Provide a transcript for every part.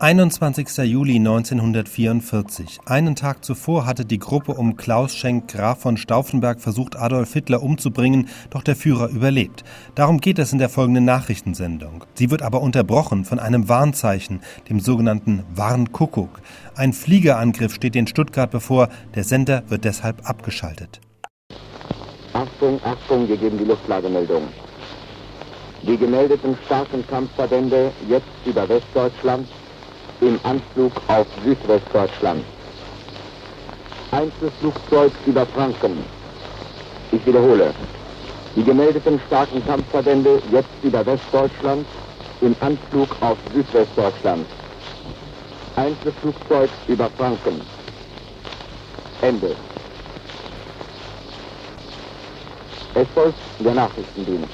21. Juli 1944. Einen Tag zuvor hatte die Gruppe um Klaus Schenk Graf von Stauffenberg versucht, Adolf Hitler umzubringen, doch der Führer überlebt. Darum geht es in der folgenden Nachrichtensendung. Sie wird aber unterbrochen von einem Warnzeichen, dem sogenannten Warnkuckuck. Ein Fliegerangriff steht in Stuttgart bevor, der Sender wird deshalb abgeschaltet. Achtung, Achtung, wir geben die Luftlagemeldung. Die gemeldeten starken Kampfverbände jetzt über Westdeutschland im Anflug auf Südwestdeutschland. Einzelflugzeug über Franken. Ich wiederhole. Die gemeldeten starken Kampfverbände jetzt über Westdeutschland im Anflug auf Südwestdeutschland. Einzelflugzeug über Franken. Ende. Es folgt der Nachrichtendienst.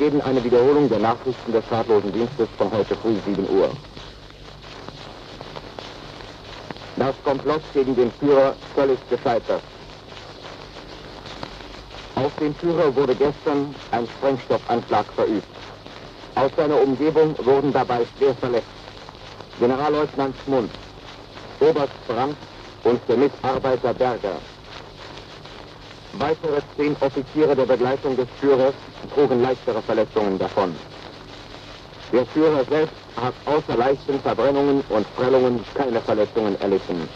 Wir geben eine Wiederholung der Nachrichten des fahrtlosen Dienstes von heute früh 7 Uhr. Das Komplott gegen den Führer völlig gescheitert. Auf den Führer wurde gestern ein Sprengstoffanschlag verübt. Aus seiner Umgebung wurden dabei schwer verletzt. Generalleutnant Schmund, Oberst Brandt und der Mitarbeiter Berger. Weitere zehn Offiziere der Begleitung des Führers trugen leichtere Verletzungen davon. Der Führer selbst hat außer leichten Verbrennungen und Prellungen keine Verletzungen erlitten.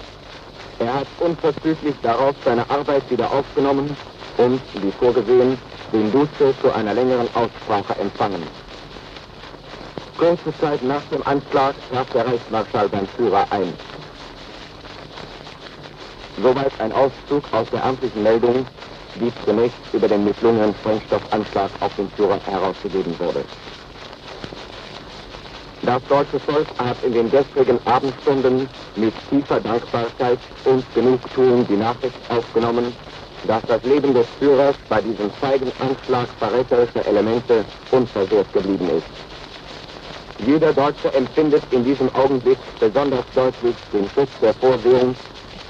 Er hat unverzüglich darauf seine Arbeit wieder aufgenommen und, wie vorgesehen, den Duce zu einer längeren Aussprache empfangen. Kurze Zeit nach dem Anschlag traf der Reichsmarschall beim Führer ein. Soweit ein Auszug aus der amtlichen Meldung, die zunächst über den misslungenen Sprengstoffanschlag auf den Führer herausgegeben wurde. Das deutsche Volk hat in den gestrigen Abendstunden mit tiefer Dankbarkeit und Genugtuung die Nachricht aufgenommen, dass das Leben des Führers bei diesem feigen Anschlag verräterischer Elemente unversehrt geblieben ist. Jeder Deutsche empfindet in diesem Augenblick besonders deutlich den Schutz der Vorsehung,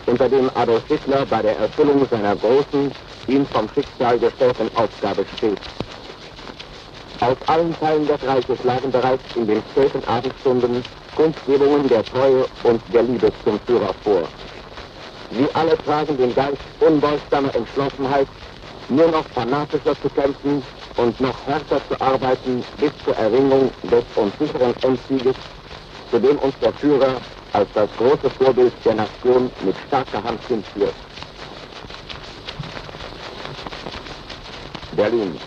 unter dem Adolf Hitler bei der Erfüllung seiner großen, ihm vom Schicksal gestellten Aufgabe steht. Aus allen Teilen des Reiches lagen bereits in den späten Abendstunden Kundgebungen der Treue und der Liebe zum Führer vor. Sie alle tragen den Geist unbeugsamer Entschlossenheit, nur noch fanatischer zu kämpfen und noch härter zu arbeiten bis zur Erringung des unsicheren Endsieges, zu dem uns der Führer als das große Vorbild der Nation mit starker Hand hinführt. Berlin.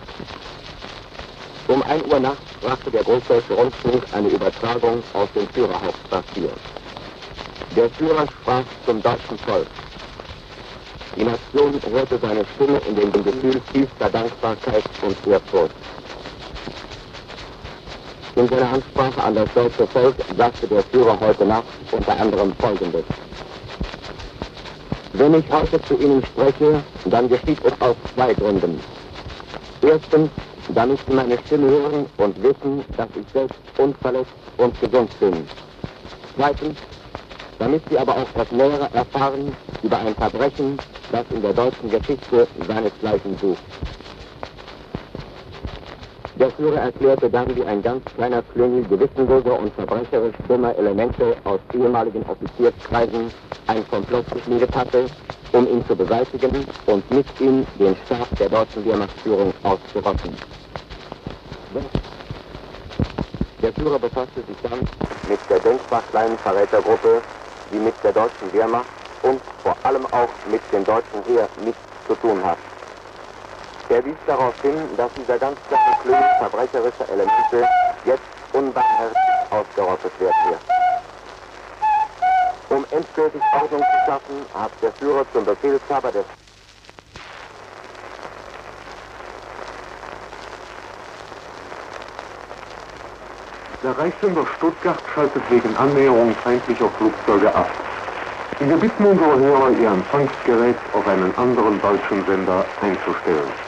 Um 1 Uhr nachts brachte der Großdeutsche Rundfunk eine Übertragung aus dem Führerhauptquartier. Der Führer sprach zum deutschen Volk. Die Nation hörte seine Stimme in dem Gefühl tiefster Dankbarkeit und Ehrfurcht. In seiner Ansprache an das deutsche Volk sagte der Führer heute Nacht unter anderem Folgendes. Wenn ich heute zu Ihnen spreche, dann geschieht es aus zwei Gründen. Erstens, damit Sie meine Stimme hören und wissen, dass ich selbst unverletzt und gesund bin. Zweitens, damit Sie aber auch das Nähere erfahren über ein Verbrechen, das in der deutschen Geschichte seinesgleichen sucht. Der Führer erklärte dann, wie ein ganz kleiner Klüngel gewissenloser und verbrecherisch dummer Elemente aus ehemaligen Offizierskreisen ein Komplott geschmiedet hatte, um ihn zu beseitigen und mit ihm den Stab der deutschen Wehrmachtsführung auszurotten. Der Führer befasste sich dann mit der denkbar kleinen Verrätergruppe, die mit der deutschen Wehrmacht und vor allem auch mit dem deutschen Heer nichts zu tun hat. Er wies darauf hin, dass dieser ganz kleine Klüngel verbrecherischer Elemente jetzt unbarmherzig ausgerottet werden wird. Um endgültig Ordnung zu schaffen, hat der Führer zum Befehlshaber des Der Reichssender Stuttgart schaltet wegen Annäherung feindlicher Flugzeuge ab. Wir bitten unsere Hörer, ihr Empfangsgerät auf einen anderen deutschen Sender einzustellen.